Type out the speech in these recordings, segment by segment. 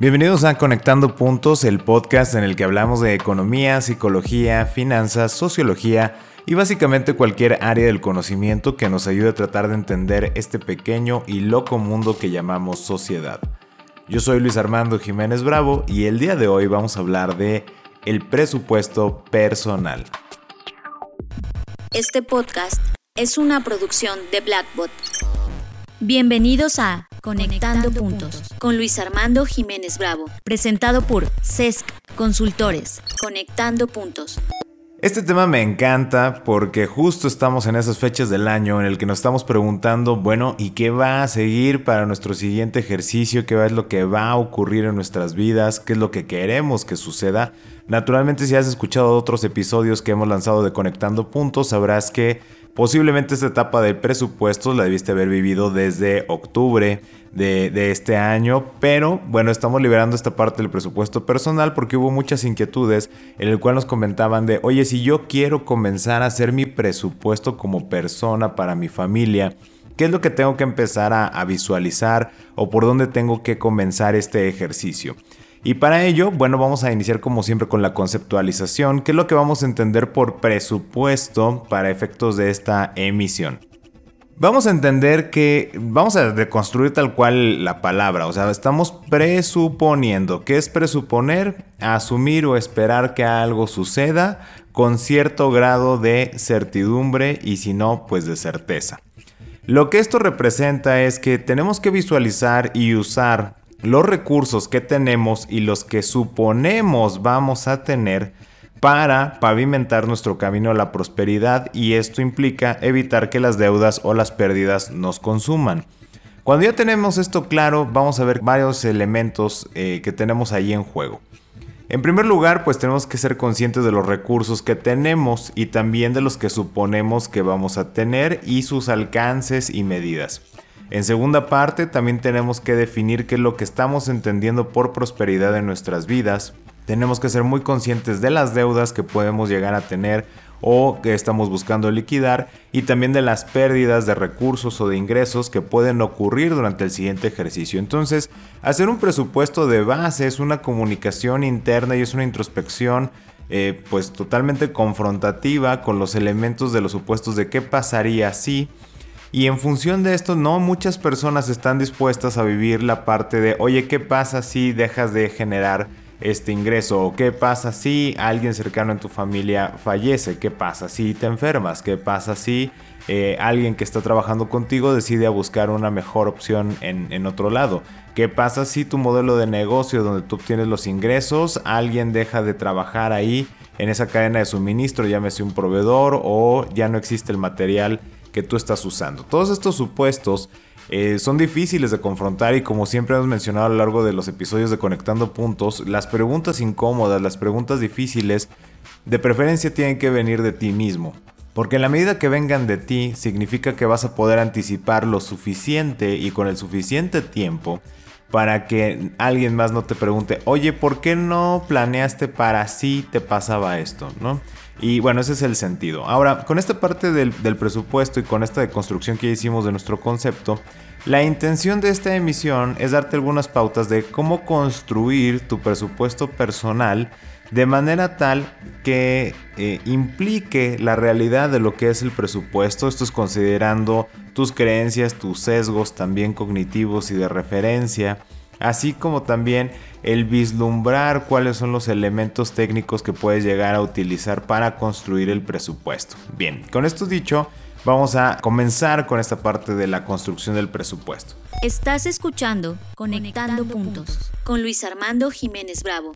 Bienvenidos a Conectando Puntos, el podcast en el que hablamos de economía, psicología, finanzas, sociología y básicamente cualquier área del conocimiento que nos ayude a tratar de entender este pequeño y loco mundo que llamamos sociedad. Yo soy Luis Armando Jiménez Bravo y el día de hoy vamos a hablar de el presupuesto personal. Este podcast es una producción de Blackbot. Bienvenidos a Conectando, Puntos con Luis Armando Jiménez Bravo, presentado por CESC Consultores. Conectando Puntos. Este tema me encanta porque justo estamos en esas fechas del año en el que nos estamos preguntando, bueno, ¿y qué va a seguir para nuestro siguiente ejercicio? ¿Qué es lo que va a ocurrir en nuestras vidas? ¿Qué es lo que queremos que suceda? Naturalmente, si has escuchado otros episodios que hemos lanzado de Conectando Puntos, sabrás que Posiblemente esta etapa del presupuesto la debiste haber vivido desde octubre de, este año, pero bueno, estamos liberando esta parte del presupuesto personal porque hubo muchas inquietudes en el cual nos comentaban de, oye, si yo quiero comenzar a hacer mi presupuesto como persona para mi familia, ¿qué es lo que tengo que empezar a visualizar o por dónde tengo que comenzar este ejercicio? Y para ello, bueno, vamos a iniciar como siempre con la conceptualización, que es lo que vamos a entender por presupuesto para efectos de esta emisión. Vamos a entender que vamos a deconstruir tal cual la palabra, o sea, estamos presuponiendo. ¿Qué es presuponer? Asumir o esperar que algo suceda con cierto grado de certidumbre y si no, pues de certeza. Lo que esto representa es que tenemos que visualizar y usar los recursos que tenemos y los que suponemos vamos a tener para pavimentar nuestro camino a la prosperidad y esto implica evitar que las deudas o las pérdidas nos consuman. Cuando ya tenemos esto claro, vamos a ver varios elementos eh, que tenemos ahí en juego. En primer lugar, pues tenemos que ser conscientes de los recursos que tenemos y también de los que suponemos que vamos a tener y sus alcances y medidas. En segunda parte, también tenemos que definir qué es lo que estamos entendiendo por prosperidad en nuestras vidas. Tenemos que ser muy conscientes de las deudas que podemos llegar a tener o que estamos buscando liquidar y también de las pérdidas de recursos o de ingresos que pueden ocurrir durante el siguiente ejercicio. Entonces, hacer un presupuesto de base es una comunicación interna y es una introspección eh, pues totalmente confrontativa con los elementos de los supuestos de qué pasaría si y en función de esto, no muchas personas están dispuestas a vivir la parte de, oye, ¿qué pasa si dejas de generar este ingreso? ¿O qué pasa si alguien cercano en tu familia fallece? ¿Qué pasa si te enfermas? ¿Qué pasa si eh, alguien que está trabajando contigo decide a buscar una mejor opción en, en otro lado? ¿Qué pasa si tu modelo de negocio donde tú obtienes los ingresos, alguien deja de trabajar ahí en esa cadena de suministro, llámese un proveedor o ya no existe el material? Que tú estás usando. Todos estos supuestos eh, son difíciles de confrontar y como siempre hemos mencionado a lo largo de los episodios de Conectando Puntos, las preguntas incómodas, las preguntas difíciles, de preferencia tienen que venir de ti mismo. Porque en la medida que vengan de ti, significa que vas a poder anticipar lo suficiente y con el suficiente tiempo para que alguien más no te pregunte, oye, ¿por qué no planeaste para si te pasaba esto? ¿No? Y bueno, ese es el sentido. Ahora, con esta parte del, presupuesto y con esta deconstrucción que hicimos de nuestro concepto, la intención de esta emisión es darte algunas pautas de cómo construir tu presupuesto personal de manera tal que eh, implique la realidad de lo que es el presupuesto. Esto es considerando tus creencias, tus sesgos también cognitivos y de referencia así como también el vislumbrar cuáles son los elementos técnicos que puedes llegar a utilizar para construir el presupuesto. Bien, con esto dicho, vamos a comenzar con esta parte de la construcción del presupuesto. Estás escuchando Conectando, Puntos con Luis Armando Jiménez Bravo.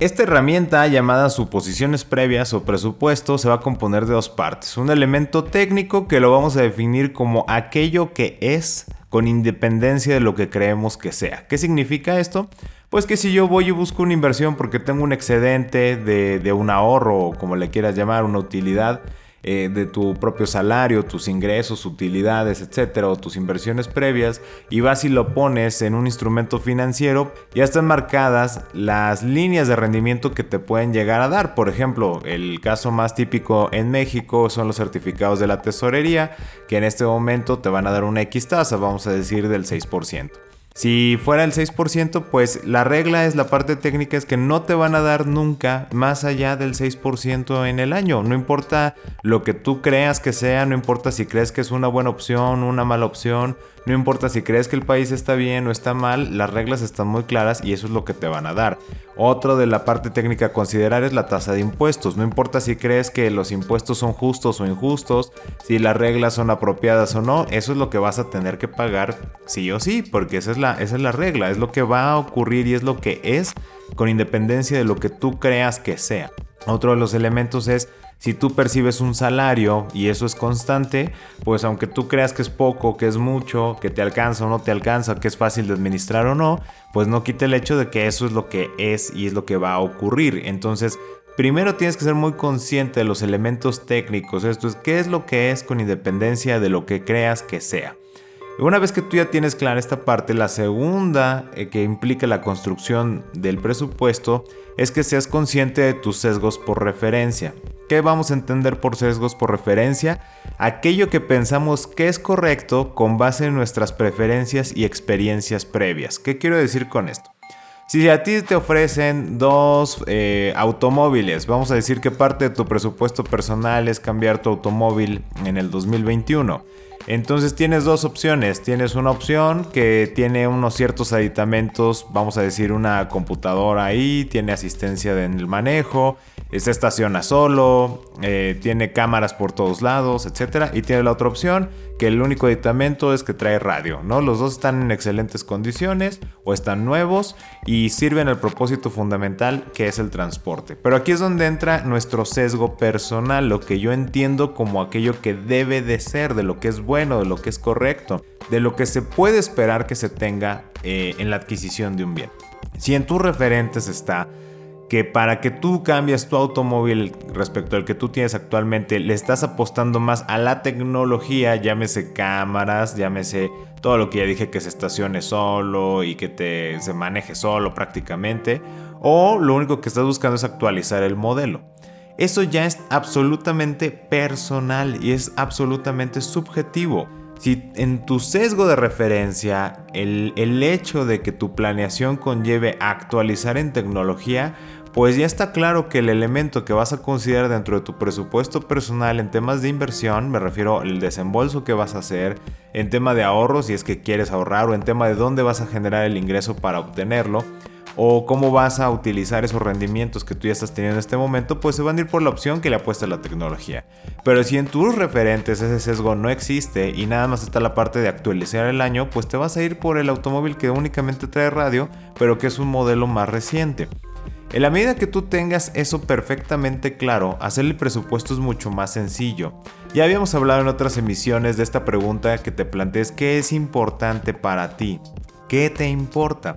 Esta herramienta llamada suposiciones previas o presupuesto se va a componer de dos partes. Un elemento técnico que lo vamos a definir como aquello que es con independencia de lo que creemos que sea. ¿Qué significa esto? Pues que si yo voy y busco una inversión porque tengo un excedente de, de un ahorro o como le quieras llamar, una utilidad, eh, de tu propio salario, tus ingresos, utilidades, etcétera, o tus inversiones previas, y vas y lo pones en un instrumento financiero, ya están marcadas las líneas de rendimiento que te pueden llegar a dar. Por ejemplo, el caso más típico en México son los certificados de la tesorería, que en este momento te van a dar una X tasa, vamos a decir del 6%. Si fuera el 6%, pues la regla es la parte técnica es que no te van a dar nunca más allá del 6% en el año. No importa lo que tú creas que sea, no importa si crees que es una buena opción, una mala opción, no importa si crees que el país está bien o está mal, las reglas están muy claras y eso es lo que te van a dar. Otro de la parte técnica a considerar es la tasa de impuestos. No importa si crees que los impuestos son justos o injustos, si las reglas son apropiadas o no, eso es lo que vas a tener que pagar sí o sí, porque esa es la, esa es la regla, es lo que va a ocurrir y es lo que es con independencia de lo que tú creas que sea. Otro de los elementos es si tú percibes un salario y eso es constante, pues aunque tú creas que es poco, que es mucho, que te alcanza o no te alcanza, que es fácil de administrar o no, pues no quita el hecho de que eso es lo que es y es lo que va a ocurrir. Entonces, primero tienes que ser muy consciente de los elementos técnicos. Esto es, ¿qué es lo que es con independencia de lo que creas que sea? Una vez que tú ya tienes clara esta parte, la segunda eh, que implica la construcción del presupuesto es que seas consciente de tus sesgos por referencia. ¿Qué vamos a entender por sesgos por referencia? Aquello que pensamos que es correcto con base en nuestras preferencias y experiencias previas. ¿Qué quiero decir con esto? Si a ti te ofrecen dos eh, automóviles, vamos a decir que parte de tu presupuesto personal es cambiar tu automóvil en el 2021 entonces tienes dos opciones. Tienes una opción que tiene unos ciertos aditamentos, vamos a decir una computadora ahí, tiene asistencia en el manejo, se estaciona solo, eh, tiene cámaras por todos lados, etc. Y tiene la otra opción que el único aditamento es que trae radio, ¿no? Los dos están en excelentes condiciones o están nuevos y sirven al propósito fundamental que es el transporte. Pero aquí es donde entra nuestro sesgo personal, lo que yo entiendo como aquello que debe de ser, de lo que es bueno, de lo que es correcto, de lo que se puede esperar que se tenga eh, en la adquisición de un bien. Si en tus referentes está que para que tú cambies tu automóvil respecto al que tú tienes actualmente, le estás apostando más a la tecnología, llámese cámaras, llámese todo lo que ya dije que se estacione solo y que te, se maneje solo prácticamente, o lo único que estás buscando es actualizar el modelo. Eso ya es absolutamente personal y es absolutamente subjetivo. Si en tu sesgo de referencia el, el, hecho de que tu planeación conlleve actualizar en tecnología, pues ya está claro que el elemento que vas a considerar dentro de tu presupuesto personal en temas de inversión, me refiero al desembolso que vas a hacer, en tema de ahorros si es que quieres ahorrar o en tema de dónde vas a generar el ingreso para obtenerlo, o cómo vas a utilizar esos rendimientos que tú ya estás teniendo en este momento, pues se van a ir por la opción que le apuesta la tecnología. Pero si en tus referentes ese sesgo no existe y nada más está la parte de actualizar el año, pues te vas a ir por el automóvil que únicamente trae radio, pero que es un modelo más reciente. En la medida que tú tengas eso perfectamente claro, hacer el presupuesto es mucho más sencillo. Ya habíamos hablado en otras emisiones de esta pregunta que te plantees qué es importante para ti, qué te importa.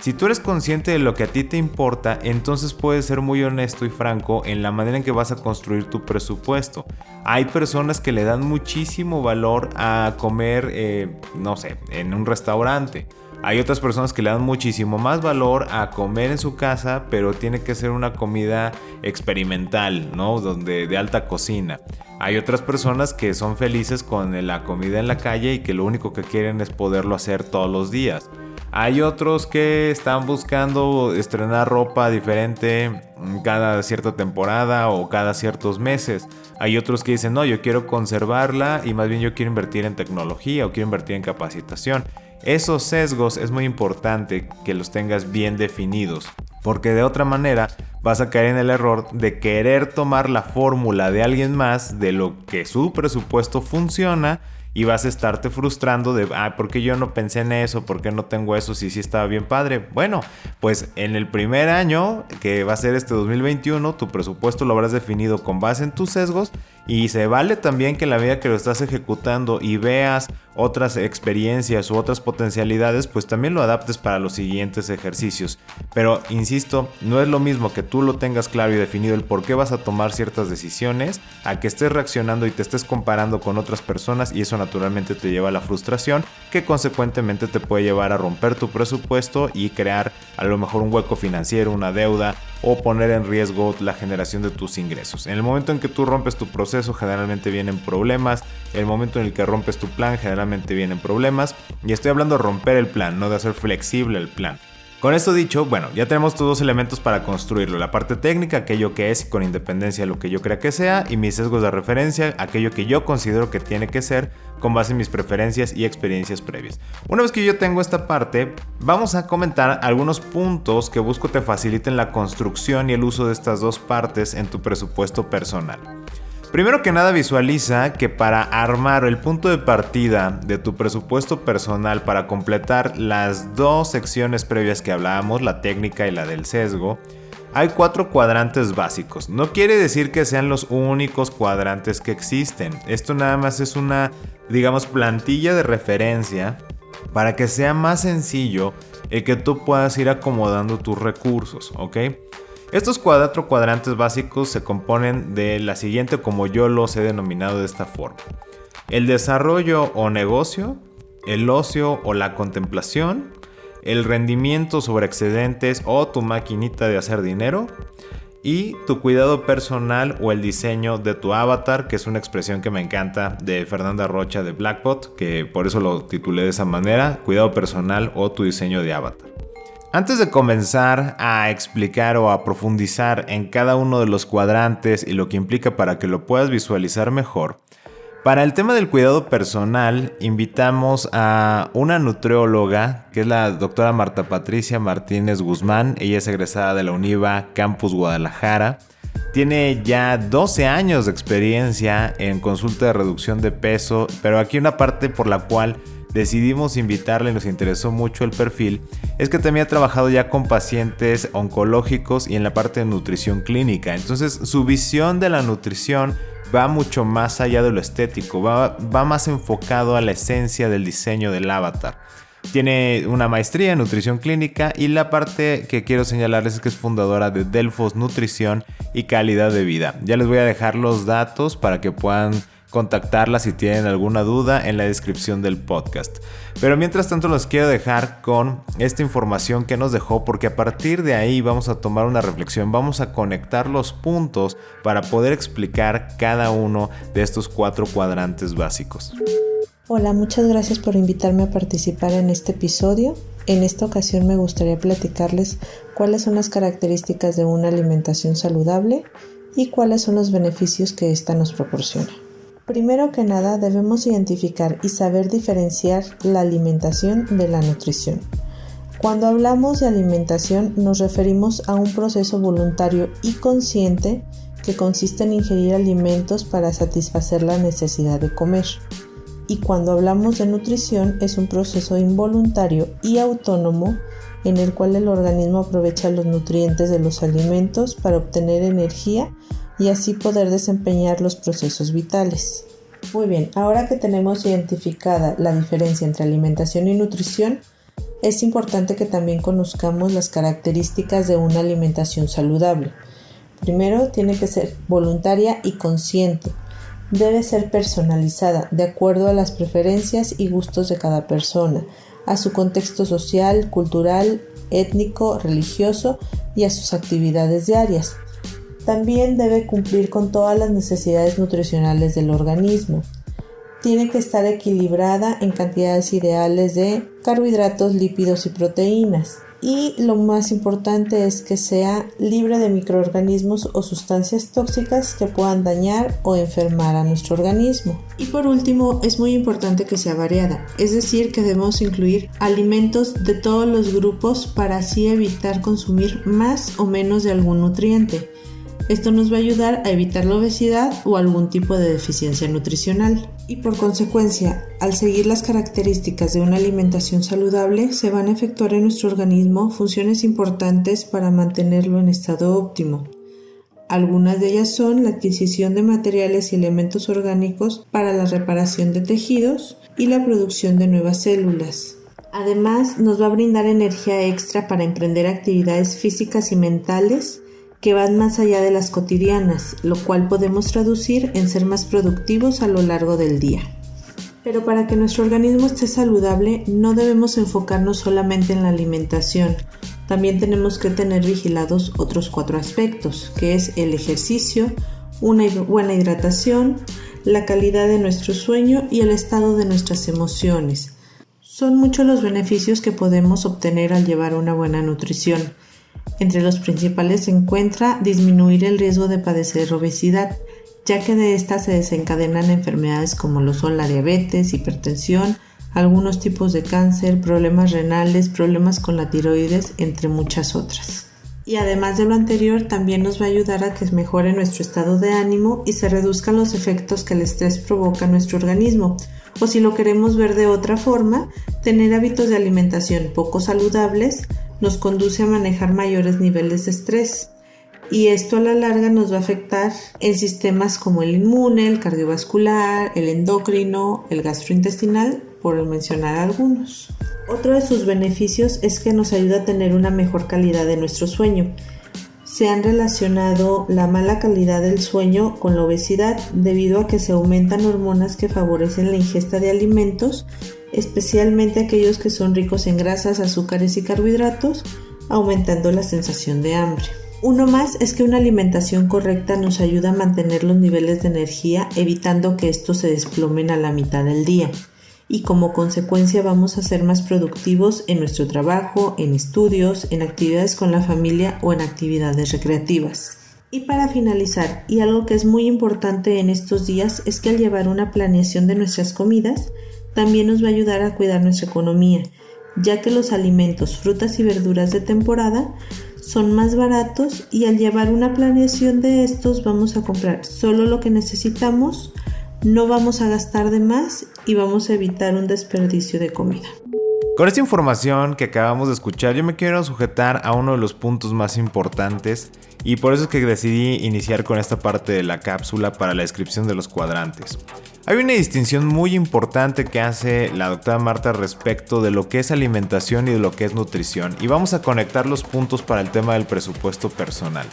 Si tú eres consciente de lo que a ti te importa, entonces puedes ser muy honesto y franco en la manera en que vas a construir tu presupuesto. Hay personas que le dan muchísimo valor a comer, eh, no sé, en un restaurante hay otras personas que le dan muchísimo más valor a comer en su casa, pero tiene que ser una comida experimental, ¿no? Donde de alta cocina. Hay otras personas que son felices con la comida en la calle y que lo único que quieren es poderlo hacer todos los días. Hay otros que están buscando estrenar ropa diferente cada cierta temporada o cada ciertos meses. Hay otros que dicen, no, yo quiero conservarla y más bien yo quiero invertir en tecnología o quiero invertir en capacitación. Esos sesgos es muy importante que los tengas bien definidos, porque de otra manera vas a caer en el error de querer tomar la fórmula de alguien más de lo que su presupuesto funciona y vas a estarte frustrando de, ah, ¿por qué yo no pensé en eso? ¿Por qué no tengo eso si sí estaba bien padre? Bueno, pues en el primer año, que va a ser este 2021, tu presupuesto lo habrás definido con base en tus sesgos y se vale también que la medida que lo estás ejecutando y veas otras experiencias u otras potencialidades, pues también lo adaptes para los siguientes ejercicios. Pero insisto, no es lo mismo que tú lo tengas claro y definido el por qué vas a tomar ciertas decisiones, a que estés reaccionando y te estés comparando con otras personas y eso naturalmente te lleva a la frustración, que consecuentemente te puede llevar a romper tu presupuesto y crear a lo mejor un hueco financiero, una deuda o poner en riesgo la generación de tus ingresos. En el momento en que tú rompes tu proceso generalmente vienen problemas, en el momento en el que rompes tu plan generalmente vienen problemas y estoy hablando de romper el plan, no de hacer flexible el plan. Con esto dicho, bueno, ya tenemos todos los elementos para construirlo. La parte técnica, aquello que es con independencia de lo que yo crea que sea, y mis sesgos de referencia, aquello que yo considero que tiene que ser con base en mis preferencias y experiencias previas. Una vez que yo tengo esta parte, vamos a comentar algunos puntos que busco te faciliten la construcción y el uso de estas dos partes en tu presupuesto personal. Primero que nada visualiza que para armar el punto de partida de tu presupuesto personal para completar las dos secciones previas que hablábamos, la técnica y la del sesgo, hay cuatro cuadrantes básicos. No quiere decir que sean los únicos cuadrantes que existen. Esto nada más es una, digamos, plantilla de referencia para que sea más sencillo el que tú puedas ir acomodando tus recursos, ¿ok? Estos cuatro cuadrantes básicos se componen de la siguiente como yo los he denominado de esta forma. El desarrollo o negocio, el ocio o la contemplación, el rendimiento sobre excedentes o tu maquinita de hacer dinero y tu cuidado personal o el diseño de tu avatar, que es una expresión que me encanta de Fernanda Rocha de Blackbot, que por eso lo titulé de esa manera, cuidado personal o tu diseño de avatar. Antes de comenzar a explicar o a profundizar en cada uno de los cuadrantes y lo que implica para que lo puedas visualizar mejor, para el tema del cuidado personal invitamos a una nutrióloga que es la doctora Marta Patricia Martínez Guzmán. Ella es egresada de la UNIVA Campus Guadalajara. Tiene ya 12 años de experiencia en consulta de reducción de peso, pero aquí una parte por la cual decidimos invitarle, nos interesó mucho el perfil, es que también ha trabajado ya con pacientes oncológicos y en la parte de nutrición clínica. Entonces su visión de la nutrición va mucho más allá de lo estético, va, va más enfocado a la esencia del diseño del avatar. Tiene una maestría en nutrición clínica y la parte que quiero señalarles es que es fundadora de Delfos Nutrición y Calidad de Vida. Ya les voy a dejar los datos para que puedan contactarla si tienen alguna duda en la descripción del podcast. Pero mientras tanto los quiero dejar con esta información que nos dejó porque a partir de ahí vamos a tomar una reflexión, vamos a conectar los puntos para poder explicar cada uno de estos cuatro cuadrantes básicos. Hola, muchas gracias por invitarme a participar en este episodio. En esta ocasión me gustaría platicarles cuáles son las características de una alimentación saludable y cuáles son los beneficios que ésta nos proporciona. Primero que nada debemos identificar y saber diferenciar la alimentación de la nutrición. Cuando hablamos de alimentación nos referimos a un proceso voluntario y consciente que consiste en ingerir alimentos para satisfacer la necesidad de comer. Y cuando hablamos de nutrición es un proceso involuntario y autónomo en el cual el organismo aprovecha los nutrientes de los alimentos para obtener energía y así poder desempeñar los procesos vitales. Muy bien, ahora que tenemos identificada la diferencia entre alimentación y nutrición, es importante que también conozcamos las características de una alimentación saludable. Primero, tiene que ser voluntaria y consciente. Debe ser personalizada de acuerdo a las preferencias y gustos de cada persona, a su contexto social, cultural, étnico, religioso y a sus actividades diarias. También debe cumplir con todas las necesidades nutricionales del organismo. Tiene que estar equilibrada en cantidades ideales de carbohidratos, lípidos y proteínas. Y lo más importante es que sea libre de microorganismos o sustancias tóxicas que puedan dañar o enfermar a nuestro organismo. Y por último, es muy importante que sea variada, es decir, que debemos incluir alimentos de todos los grupos para así evitar consumir más o menos de algún nutriente. Esto nos va a ayudar a evitar la obesidad o algún tipo de deficiencia nutricional. Y por consecuencia, al seguir las características de una alimentación saludable, se van a efectuar en nuestro organismo funciones importantes para mantenerlo en estado óptimo. Algunas de ellas son la adquisición de materiales y elementos orgánicos para la reparación de tejidos y la producción de nuevas células. Además, nos va a brindar energía extra para emprender actividades físicas y mentales que van más allá de las cotidianas, lo cual podemos traducir en ser más productivos a lo largo del día. Pero para que nuestro organismo esté saludable no debemos enfocarnos solamente en la alimentación. También tenemos que tener vigilados otros cuatro aspectos, que es el ejercicio, una buena hidratación, la calidad de nuestro sueño y el estado de nuestras emociones. Son muchos los beneficios que podemos obtener al llevar una buena nutrición. Entre los principales se encuentra disminuir el riesgo de padecer obesidad, ya que de esta se desencadenan enfermedades como lo son la diabetes, hipertensión, algunos tipos de cáncer, problemas renales, problemas con la tiroides, entre muchas otras. Y además de lo anterior, también nos va a ayudar a que mejore nuestro estado de ánimo y se reduzcan los efectos que el estrés provoca en nuestro organismo. O si lo queremos ver de otra forma, tener hábitos de alimentación poco saludables nos conduce a manejar mayores niveles de estrés y esto a la larga nos va a afectar en sistemas como el inmune, el cardiovascular, el endocrino, el gastrointestinal, por mencionar algunos. Otro de sus beneficios es que nos ayuda a tener una mejor calidad de nuestro sueño. Se han relacionado la mala calidad del sueño con la obesidad debido a que se aumentan hormonas que favorecen la ingesta de alimentos, especialmente aquellos que son ricos en grasas, azúcares y carbohidratos, aumentando la sensación de hambre. Uno más es que una alimentación correcta nos ayuda a mantener los niveles de energía evitando que estos se desplomen a la mitad del día y como consecuencia vamos a ser más productivos en nuestro trabajo, en estudios, en actividades con la familia o en actividades recreativas. Y para finalizar, y algo que es muy importante en estos días es que al llevar una planeación de nuestras comidas, también nos va a ayudar a cuidar nuestra economía, ya que los alimentos, frutas y verduras de temporada son más baratos y al llevar una planeación de estos vamos a comprar solo lo que necesitamos, no vamos a gastar de más y vamos a evitar un desperdicio de comida. Con esta información que acabamos de escuchar, yo me quiero sujetar a uno de los puntos más importantes y por eso es que decidí iniciar con esta parte de la cápsula para la descripción de los cuadrantes. Hay una distinción muy importante que hace la doctora Marta respecto de lo que es alimentación y de lo que es nutrición y vamos a conectar los puntos para el tema del presupuesto personal.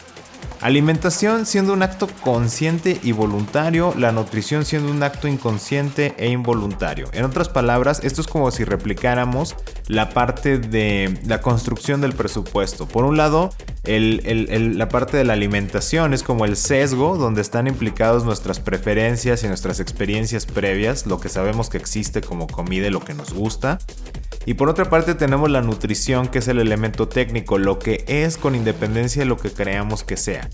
Alimentación siendo un acto consciente y voluntario, la nutrición siendo un acto inconsciente e involuntario. En otras palabras, esto es como si replicáramos la parte de la construcción del presupuesto. Por un lado, la parte de la alimentación es como el sesgo donde están implicados nuestras preferencias y nuestras experiencias previas, lo que sabemos que existe como comida y lo que nos gusta. Y por otra parte tenemos la nutrición, que es el elemento técnico, lo que es con independencia de lo que creamos que sea.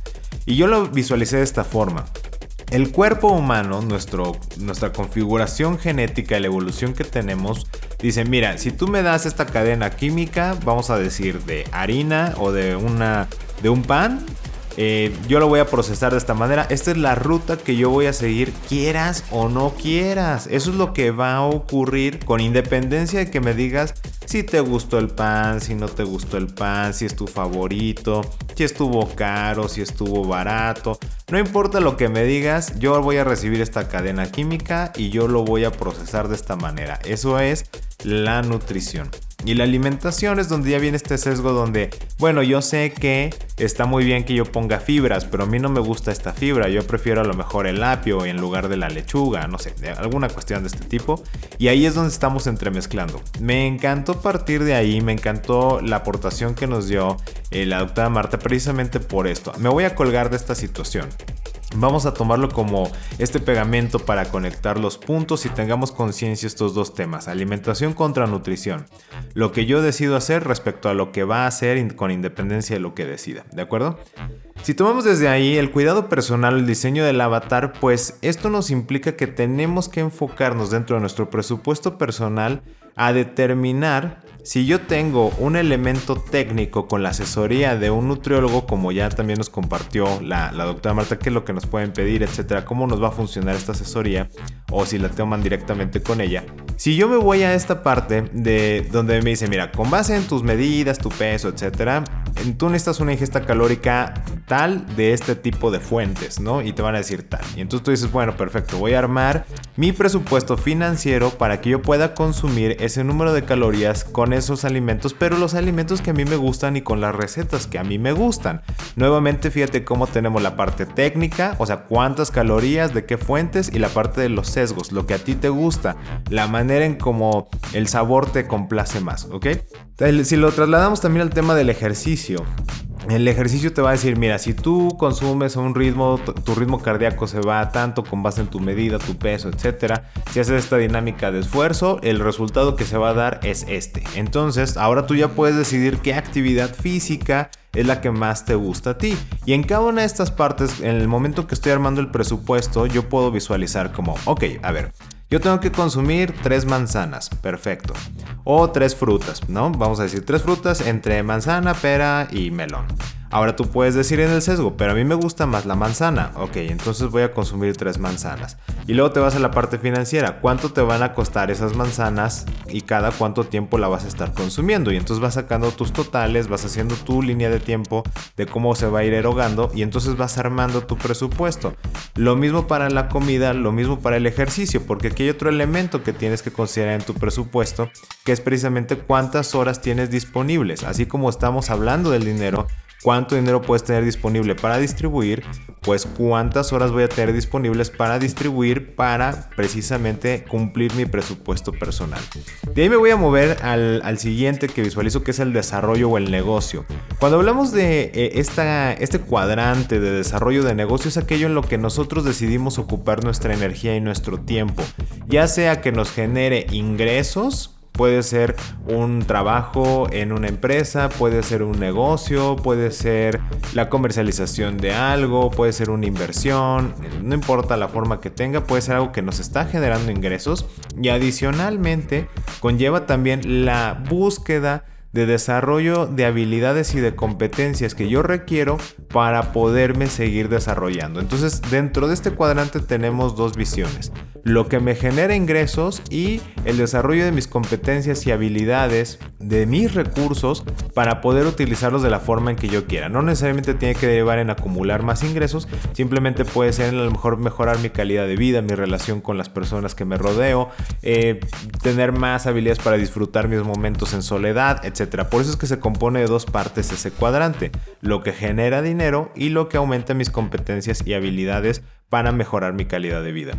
Y yo lo visualicé de esta forma. El cuerpo humano, nuestro, nuestra configuración genética, la evolución que tenemos, dice, mira, si tú me das esta cadena química, vamos a decir de harina o de, una, de un pan, eh, yo lo voy a procesar de esta manera. Esta es la ruta que yo voy a seguir, quieras o no quieras. Eso es lo que va a ocurrir con independencia de que me digas si te gustó el pan, si no te gustó el pan, si es tu favorito, si estuvo caro, si estuvo barato. No importa lo que me digas, yo voy a recibir esta cadena química y yo lo voy a procesar de esta manera. Eso es la nutrición. Y la alimentación es donde ya viene este sesgo donde, bueno, yo sé que está muy bien que yo ponga fibras, pero a mí no me gusta esta fibra, yo prefiero a lo mejor el apio en lugar de la lechuga, no sé, alguna cuestión de este tipo. Y ahí es donde estamos entremezclando. Me encantó partir de ahí, me encantó la aportación que nos dio eh, la doctora Marta precisamente por esto. Me voy a colgar de esta situación. Vamos a tomarlo como este pegamento para conectar los puntos y tengamos conciencia estos dos temas, alimentación contra nutrición. Lo que yo decido hacer respecto a lo que va a hacer con independencia de lo que decida, ¿de acuerdo? Si tomamos desde ahí el cuidado personal, el diseño del avatar, pues esto nos implica que tenemos que enfocarnos dentro de nuestro presupuesto personal a determinar si yo tengo un elemento técnico con la asesoría de un nutriólogo, como ya también nos compartió la, doctora Marta, qué es lo que nos pueden pedir, etcétera, cómo nos va a funcionar esta asesoría, o si la toman directamente con ella. Si yo me voy a esta parte de donde me dice, mira, con base en tus medidas, tu peso, etcétera, tú necesitas una ingesta calórica tal de este tipo de fuentes, ¿no? Y te van a decir tal. Y entonces tú dices, bueno, perfecto, voy a armar mi presupuesto financiero para que yo pueda consumir ese número de calorías con esos alimentos, pero los alimentos que a mí me gustan y con las recetas que a mí me gustan. Nuevamente, fíjate cómo tenemos la parte técnica, o sea, cuántas calorías, de qué fuentes y la parte de los sesgos, lo que a ti te gusta, la manera en cómo el sabor te complace más, ¿ok? Si lo trasladamos también al tema del ejercicio, el ejercicio te va a decir, mira, si tú consumes un ritmo, tu ritmo cardíaco se va tanto con base en tu medida, tu peso, etcétera. Si haces esta dinámica de esfuerzo, el resultado que se va a dar es este. Entonces, ahora tú ya puedes decidir qué actividad física es la que más te gusta a ti. Y en cada una de estas partes, en el momento que estoy armando el presupuesto, yo puedo visualizar como, ok, a ver, yo tengo que consumir tres manzanas, perfecto. O tres frutas, ¿no? Vamos a decir tres frutas entre manzana, pera y melón. Ahora tú puedes decir en el sesgo, pero a mí me gusta más la manzana. Ok, entonces voy a consumir tres manzanas. Y luego te vas a la parte financiera. ¿Cuánto te van a costar esas manzanas y cada cuánto tiempo la vas a estar consumiendo? Y entonces vas sacando tus totales, vas haciendo tu línea de tiempo de cómo se va a ir erogando y entonces vas armando tu presupuesto. Lo mismo para la comida, lo mismo para el ejercicio, porque aquí hay otro elemento que tienes que considerar en tu presupuesto, que es precisamente cuántas horas tienes disponibles. Así como estamos hablando del dinero, cuánto dinero puedes tener disponible para distribuir, pues cuántas horas voy a tener disponibles para distribuir para precisamente cumplir mi presupuesto personal. De ahí me voy a mover al, siguiente que visualizo que es el desarrollo o el negocio. Cuando hablamos de eh, esta, este cuadrante de desarrollo de negocio es aquello en lo que nosotros decidimos ocupar nuestra energía y nuestro tiempo, ya sea que nos genere ingresos, Puede ser un trabajo en una empresa, puede ser un negocio, puede ser la comercialización de algo, puede ser una inversión, no importa la forma que tenga, puede ser algo que nos está generando ingresos y adicionalmente conlleva también la búsqueda de desarrollo de habilidades y de competencias que yo requiero para poderme seguir desarrollando. Entonces, dentro de este cuadrante tenemos dos visiones. Lo que me genera ingresos y el desarrollo de mis competencias y habilidades, de mis recursos, para poder utilizarlos de la forma en que yo quiera. No necesariamente tiene que derivar en acumular más ingresos, simplemente puede ser en lo mejor mejorar mi calidad de vida, mi relación con las personas que me rodeo, eh, tener más habilidades para disfrutar mis momentos en soledad, etc. Por eso es que se compone de dos partes ese cuadrante, lo que genera dinero y lo que aumenta mis competencias y habilidades para mejorar mi calidad de vida.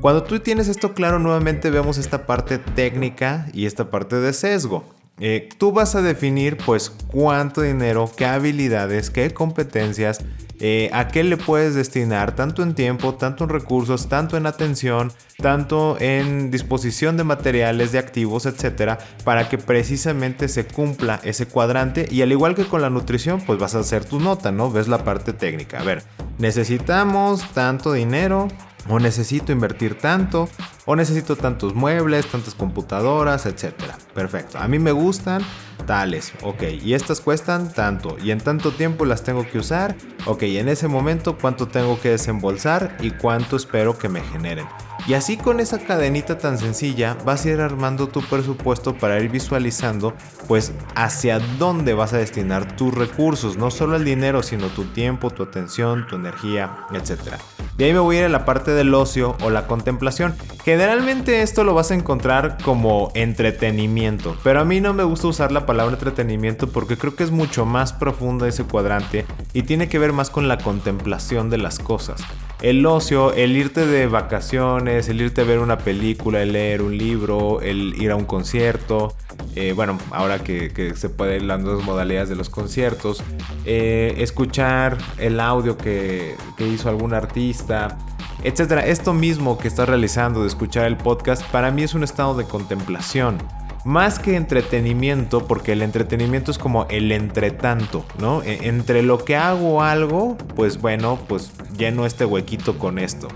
Cuando tú tienes esto claro, nuevamente vemos esta parte técnica y esta parte de sesgo. Eh, tú vas a definir pues cuánto dinero, qué habilidades, qué competencias, eh, a qué le puedes destinar tanto en tiempo, tanto en recursos, tanto en atención, tanto en disposición de materiales, de activos, etcétera, para que precisamente se cumpla ese cuadrante. Y al igual que con la nutrición, pues vas a hacer tu nota, ¿no? Ves la parte técnica. A ver, necesitamos tanto dinero o necesito invertir tanto, o necesito tantos muebles, tantas computadoras, etcétera. Perfecto. A mí me gustan tales, ok. Y estas cuestan tanto, y en tanto tiempo las tengo que usar, ok. En ese momento, cuánto tengo que desembolsar y cuánto espero que me generen. Y así con esa cadenita tan sencilla vas a ir armando tu presupuesto para ir visualizando pues hacia dónde vas a destinar tus recursos, no solo el dinero, sino tu tiempo, tu atención, tu energía, etcétera. De ahí me voy a ir a la parte del ocio o la contemplación. Generalmente esto lo vas a encontrar como entretenimiento, pero a mí no me gusta usar la palabra entretenimiento porque creo que es mucho más profundo ese cuadrante y tiene que ver más con la contemplación de las cosas. El ocio, el irte de vacaciones, el irte a ver una película, el leer un libro, el ir a un concierto, eh, bueno, ahora que, se pueden las dos modalidades de los conciertos, eh, escuchar el audio que, que hizo algún artista, etcétera. Esto mismo que estás realizando de escuchar el podcast, para mí es un estado de contemplación más que entretenimiento, porque el entretenimiento es como el entretanto, ¿no? E, entre lo que hago algo, pues bueno, pues lleno este huequito con esto.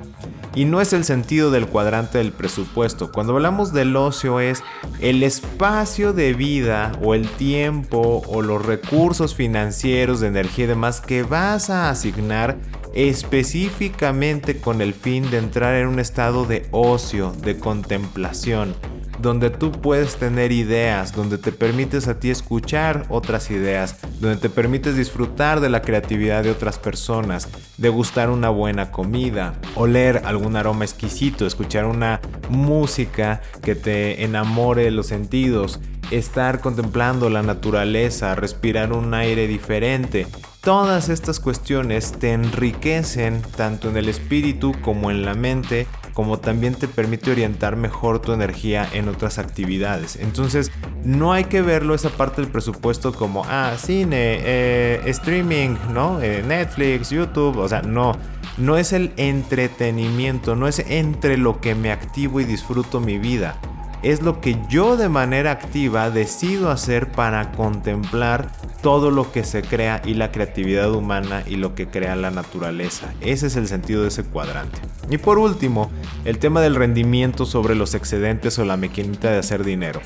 Y no es el sentido del cuadrante del presupuesto. Cuando hablamos del ocio es el espacio de vida o el tiempo o los recursos financieros de energía y demás que vas a asignar específicamente con el fin de entrar en un estado de ocio, de contemplación donde tú puedes tener ideas, donde te permites a ti escuchar otras ideas, donde te permites disfrutar de la creatividad de otras personas, degustar una buena comida, oler algún aroma exquisito, escuchar una música que te enamore los sentidos, estar contemplando la naturaleza, respirar un aire diferente. Todas estas cuestiones te enriquecen tanto en el espíritu como en la mente, como también te permite orientar mejor tu energía en otras actividades. Entonces, no hay que verlo esa parte del presupuesto como, ah, cine, eh, streaming, ¿no? Eh, Netflix, YouTube, o sea, no. No es el entretenimiento, no es entre lo que me activo y disfruto mi vida es lo que yo de manera activa decido hacer para contemplar todo lo que se crea y la creatividad humana y lo que crea la naturaleza. Ese es el sentido de ese cuadrante. Y por último, el tema del rendimiento sobre los excedentes o la maquinita de hacer dinero.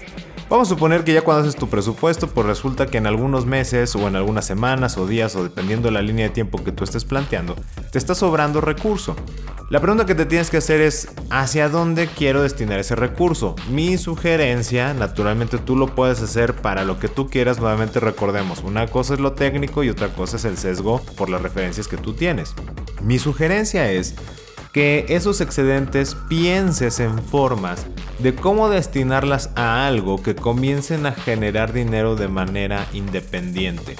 Vamos a suponer que ya cuando haces tu presupuesto, pues resulta que en algunos meses o en algunas semanas o días o dependiendo de la línea de tiempo que tú estés planteando, te está sobrando recurso. La pregunta que te tienes que hacer es ¿hacia dónde quiero destinar ese recurso? Mi sugerencia, naturalmente tú lo puedes hacer para lo que tú quieras, nuevamente recordemos, una cosa es lo técnico y otra cosa es el sesgo por las referencias que tú tienes. Mi sugerencia es que esos excedentes pienses en formas de cómo destinarlas a algo que comiencen a generar dinero de manera independiente.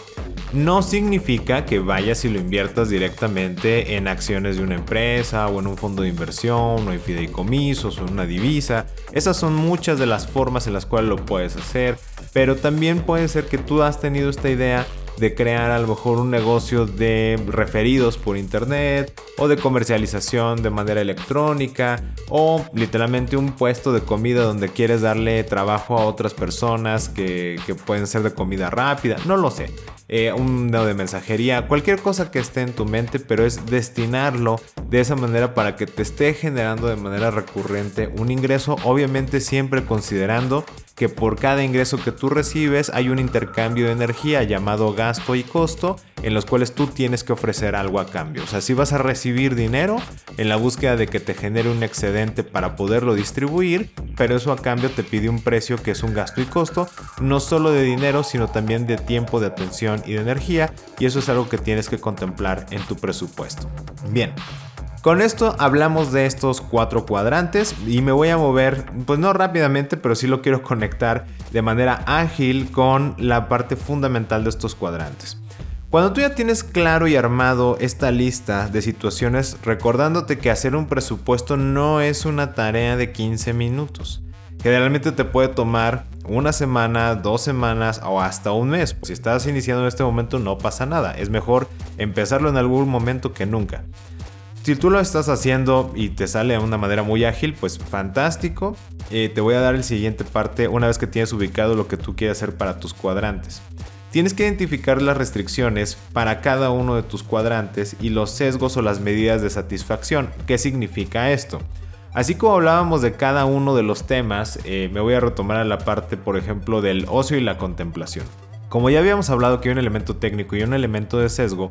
No significa que vayas y lo inviertas directamente en acciones de una empresa o en un fondo de inversión o en fideicomisos o en una divisa. Esas son muchas de las formas en las cuales lo puedes hacer, pero también puede ser que tú has tenido esta idea de crear a lo mejor un negocio de referidos por internet o de comercialización de manera electrónica o literalmente un puesto de comida donde quieres darle trabajo a otras personas que, pueden ser de comida rápida, no lo sé. Eh, un de mensajería, cualquier cosa que esté en tu mente, pero es destinarlo de esa manera para que te esté generando de manera recurrente un ingreso, obviamente siempre considerando que por cada ingreso que tú recibes hay un intercambio de energía llamado gasto y costo en los cuales tú tienes que ofrecer algo a cambio. O sea, si vas a recibir dinero en la búsqueda de que te genere un excedente para poderlo distribuir, pero eso a cambio te pide un precio que es un gasto y costo, no solo de dinero, sino también de tiempo, de atención y de energía, y eso es algo que tienes que contemplar en tu presupuesto. Bien, con esto hablamos de estos cuatro cuadrantes y me voy a mover, pues no rápidamente, pero sí lo quiero conectar de manera ágil con la parte fundamental de estos cuadrantes. Cuando tú ya tienes claro y armado esta lista de situaciones, recordándote que hacer un presupuesto no es una tarea de 15 minutos. Generalmente te puede tomar una semana, dos semanas o hasta un mes. Si estás iniciando en este momento no pasa nada. Es mejor empezarlo en algún momento que nunca. Si tú lo estás haciendo y te sale de una manera muy ágil, pues fantástico. Eh, te voy a dar el siguiente parte una vez que tienes ubicado lo que tú quieres hacer para tus cuadrantes. Tienes que identificar las restricciones para cada uno de tus cuadrantes y los sesgos o las medidas de satisfacción. ¿Qué significa esto? Así como hablábamos de cada uno de los temas, eh, me voy a retomar a la parte, por ejemplo, del ocio y la contemplación. Como ya habíamos hablado que hay un elemento técnico y un elemento de sesgo,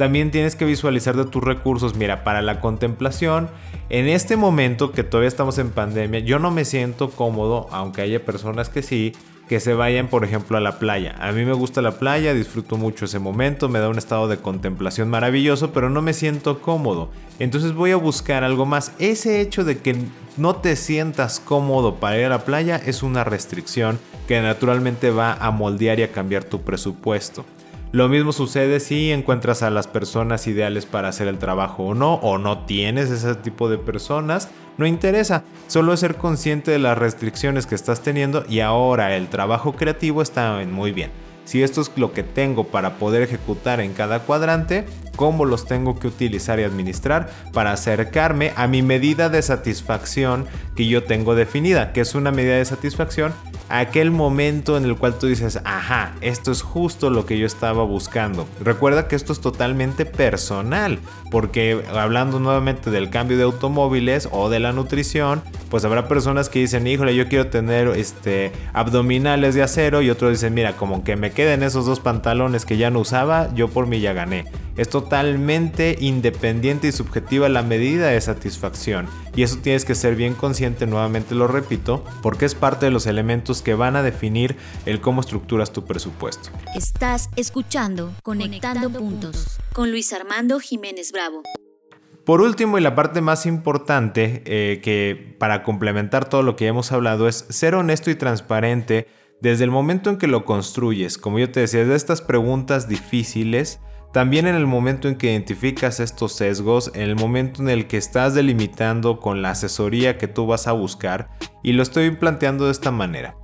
también tienes que visualizar de tus recursos. Mira, para la contemplación, en este momento que todavía estamos en pandemia, yo no me siento cómodo, aunque haya personas que sí, que se vayan, por ejemplo, a la playa. A mí me gusta la playa, disfruto mucho ese momento, me da un estado de contemplación maravilloso, pero no me siento cómodo. Entonces voy a buscar algo más. Ese hecho de que no te sientas cómodo para ir a la playa es una restricción que naturalmente va a moldear y a cambiar tu presupuesto. Lo mismo sucede si encuentras a las personas ideales para hacer el trabajo o no, o no tienes ese tipo de personas, no interesa, solo es ser consciente de las restricciones que estás teniendo y ahora el trabajo creativo está muy bien. Si esto es lo que tengo para poder ejecutar en cada cuadrante, cómo los tengo que utilizar y administrar para acercarme a mi medida de satisfacción que yo tengo definida, que es una medida de satisfacción aquel momento en el cual tú dices, ajá, esto es justo lo que yo estaba buscando. Recuerda que esto es totalmente personal, porque hablando nuevamente del cambio de automóviles o de la nutrición, pues habrá personas que dicen, híjole, yo quiero tener este, abdominales de acero y otros dicen, mira, como que me queden esos dos pantalones que ya no usaba, yo por mí ya gané. Es totalmente independiente y subjetiva la medida de satisfacción. Y eso tienes que ser bien consciente, nuevamente lo repito, porque es parte de los elementos que van a definir el cómo estructuras tu presupuesto. Estás escuchando Conectando, Puntos con Luis Armando Jiménez Bravo. Por último, y la parte más importante, eh, que para complementar todo lo que ya hemos hablado, es ser honesto y transparente desde el momento en que lo construyes. Como yo te decía, de estas preguntas difíciles, también en el momento en que identificas estos sesgos, en el momento en el que estás delimitando con la asesoría que tú vas a buscar, y lo estoy planteando de esta manera.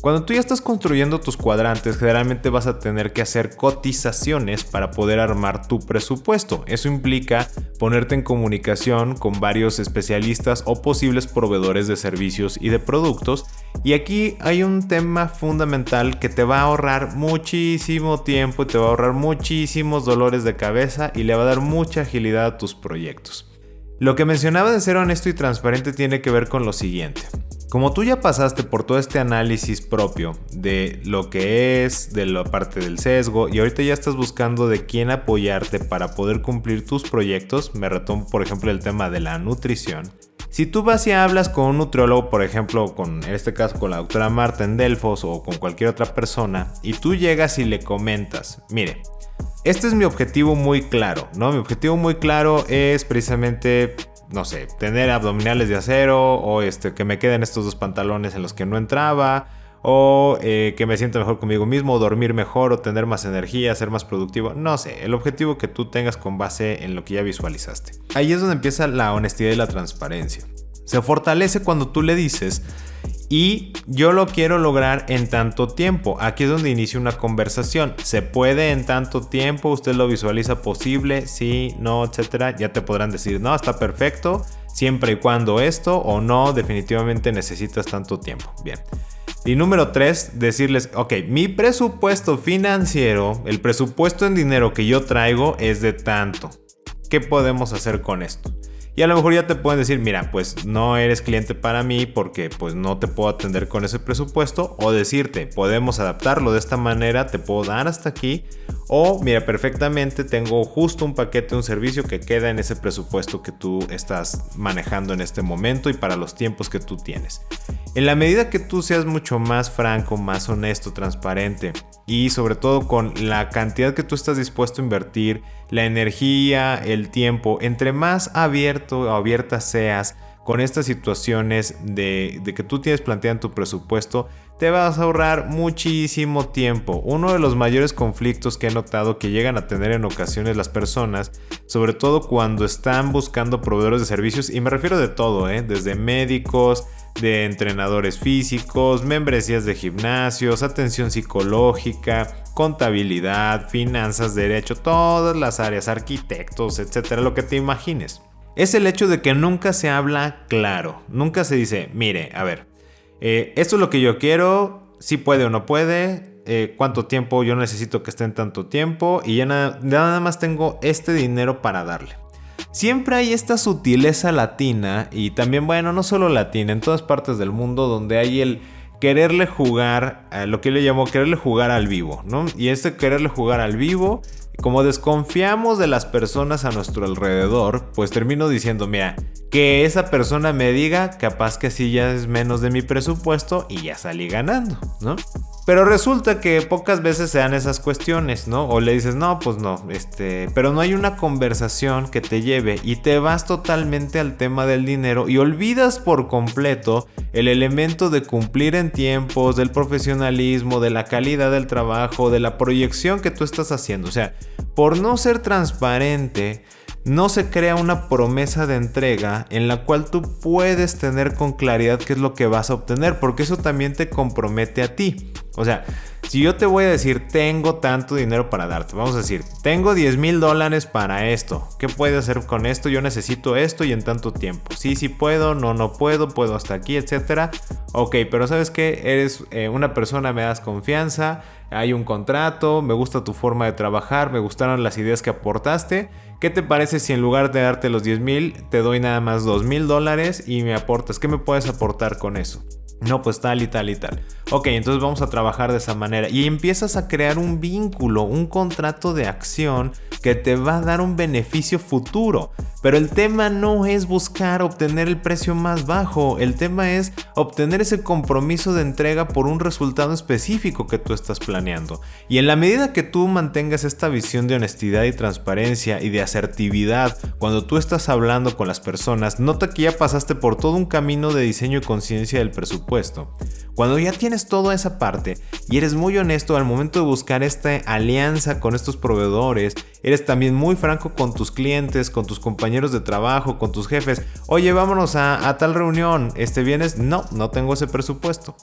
Cuando tú ya estás construyendo tus cuadrantes, generalmente vas a tener que hacer cotizaciones para poder armar tu presupuesto. Eso implica ponerte en comunicación con varios especialistas o posibles proveedores de servicios y de productos. Y aquí hay un tema fundamental que te va a ahorrar muchísimo tiempo y te va a ahorrar muchísimos dolores de cabeza y le va a dar mucha agilidad a tus proyectos. Lo que mencionaba de ser honesto y transparente tiene que ver con lo siguiente. Como tú ya pasaste por todo este análisis propio de lo que es, de la parte del sesgo, y ahorita ya estás buscando de quién apoyarte para poder cumplir tus proyectos, me retomo por ejemplo el tema de la nutrición. Si tú vas y hablas con un nutriólogo, por ejemplo, con, en este caso con la doctora Marta en Delfos o con cualquier otra persona, y tú llegas y le comentas, mire, este es mi objetivo muy claro, ¿no? Mi objetivo muy claro es precisamente no sé, tener abdominales de acero o este, que me queden estos dos pantalones en los que no entraba o eh, que me sienta mejor conmigo mismo, o dormir mejor, o tener más energía, ser más productivo. No sé, el objetivo que tú tengas con base en lo que ya visualizaste. Ahí es donde empieza la honestidad y la transparencia. Se fortalece cuando tú le dices, y yo lo quiero lograr en tanto tiempo. Aquí es donde inicia una conversación. ¿Se puede en tanto tiempo? ¿Usted lo visualiza posible? Sí, no, etcétera. Ya te podrán decir, no, está perfecto. Siempre y cuando esto o no, definitivamente necesitas tanto tiempo. Bien. Y número tres, decirles, ok, mi presupuesto financiero, el presupuesto en dinero que yo traigo es de tanto. ¿Qué podemos hacer con esto? Y a lo mejor ya te pueden decir, mira, pues no eres cliente para mí porque pues no te puedo atender con ese presupuesto. O decirte, podemos adaptarlo de esta manera, te puedo dar hasta aquí. O mira, perfectamente tengo justo un paquete, un servicio que queda en ese presupuesto que tú estás manejando en este momento y para los tiempos que tú tienes. En la medida que tú seas mucho más franco, más honesto, transparente y sobre todo con la cantidad que tú estás dispuesto a invertir, la energía, el tiempo, entre más abierto o abierta seas con estas situaciones de, que tú tienes planteado en tu presupuesto, te vas a ahorrar muchísimo tiempo. Uno de los mayores conflictos que he notado que llegan a tener en ocasiones las personas, sobre todo cuando están buscando proveedores de servicios, y me refiero de todo, ¿eh? desde médicos, de entrenadores físicos, membresías de gimnasios, atención psicológica, contabilidad, finanzas, derecho, todas las áreas, arquitectos, etcétera, lo que te imagines. Es el hecho de que nunca se habla claro, nunca se dice, mire, a ver, eh, esto es lo que yo quiero, si puede o no puede, eh, cuánto tiempo yo necesito que esté en tanto tiempo y ya nada más tengo este dinero para darle. Siempre hay esta sutileza latina y también, bueno, no solo latina, en todas partes del mundo donde hay el quererle jugar, lo que le llamo quererle jugar al vivo, ¿no? Y este quererle jugar al vivo, como desconfiamos de las personas a nuestro alrededor, pues termino diciendo, mira, que esa persona me diga, capaz que así ya es menos de mi presupuesto y ya salí ganando, ¿no? Pero resulta que pocas veces se dan esas cuestiones, ¿no? O le dices, no, pues no, este, pero no hay una conversación que te lleve y te vas totalmente al tema del dinero y olvidas por completo el elemento de cumplir en tiempos, del profesionalismo, de la calidad del trabajo, de la proyección que tú estás haciendo. O sea, por no ser transparente, no se crea una promesa de entrega en la cual tú puedes tener con claridad qué es lo que vas a obtener, porque eso también te compromete a ti. O sea, si yo te voy a decir, tengo tanto dinero para darte, vamos a decir, tengo 10 mil dólares para esto, ¿qué puedes hacer con esto? Yo necesito esto y en tanto tiempo. Sí, sí puedo, no, no puedo, puedo hasta aquí, etcétera. Ok, pero sabes que eres eh, una persona, me das confianza, hay un contrato, me gusta tu forma de trabajar, me gustaron las ideas que aportaste ¿Qué te parece si en lugar de darte los 10 mil, te doy nada más 2 mil dólares y me aportas? ¿Qué me puedes aportar con eso? No, pues tal y tal y tal. Ok, entonces vamos a trabajar de esa manera. Y empiezas a crear un vínculo, un contrato de acción que te va a dar un beneficio futuro. Pero el tema no es buscar obtener el precio más bajo, el tema es obtener ese compromiso de entrega por un resultado específico que tú estás planeando. Y en la medida que tú mantengas esta visión de honestidad y transparencia y de asertividad cuando tú estás hablando con las personas, nota que ya pasaste por todo un camino de diseño y conciencia del presupuesto. Cuando ya tienes toda esa parte y eres muy honesto al momento de buscar esta alianza con estos proveedores, eres también muy franco con tus clientes, con tus compañeros de trabajo, con tus jefes. Oye, vámonos a, tal reunión. ¿Este vienes? No, no tengo ese presupuesto.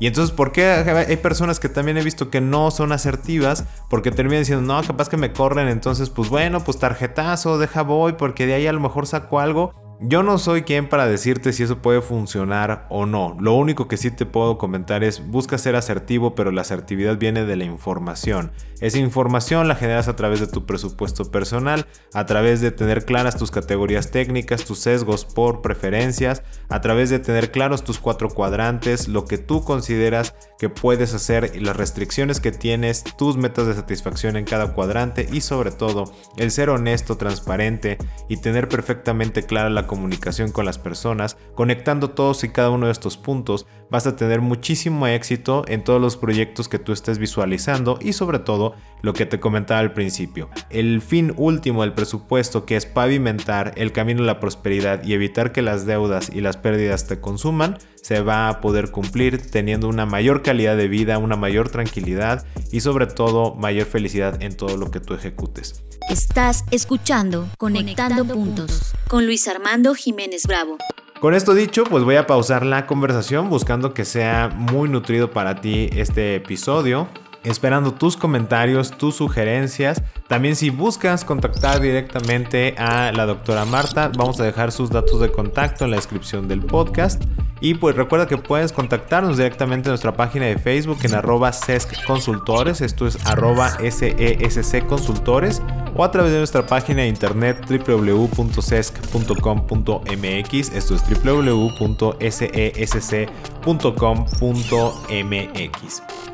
Y entonces, ¿por qué hay personas que también he visto que no son asertivas? Porque terminan diciendo, no, capaz que me corren, entonces, pues bueno, pues tarjetazo, deja voy, porque de ahí a lo mejor saco algo. Yo no soy quien para decirte si eso puede funcionar o no. Lo único que sí te puedo comentar es busca ser asertivo, pero la asertividad viene de la información. Esa información la generas a través de tu presupuesto personal, a través de tener claras tus categorías técnicas, tus sesgos por preferencias, a través de tener claros tus cuatro cuadrantes, lo que tú consideras que puedes hacer y las restricciones que tienes, tus metas de satisfacción en cada cuadrante y sobre todo el ser honesto, transparente y tener perfectamente clara la comunicación con las personas, conectando todos y cada uno de estos puntos, vas a tener muchísimo éxito en todos los proyectos que tú estés visualizando y sobre todo lo que te comentaba al principio. El fin último del presupuesto que es pavimentar el camino a la prosperidad y evitar que las deudas y las pérdidas te consuman, se va a poder cumplir teniendo una mayor calidad de vida, una mayor tranquilidad y sobre todo mayor felicidad en todo lo que tú ejecutes. Estás escuchando Conectando, puntos con Luis Armando Jiménez Bravo. Con esto dicho, pues voy a pausar la conversación buscando que sea muy nutrido para ti este episodio esperando tus comentarios, tus sugerencias. También si buscas contactar directamente a la doctora Marta, vamos a dejar sus datos de contacto en la descripción del podcast. Y pues recuerda que puedes contactarnos directamente en nuestra página de Facebook en arroba SESC Consultores, esto es arroba SESC Consultores, o a través de nuestra página de internet www.sesc.com.mx, esto es www.sesc.com.mx.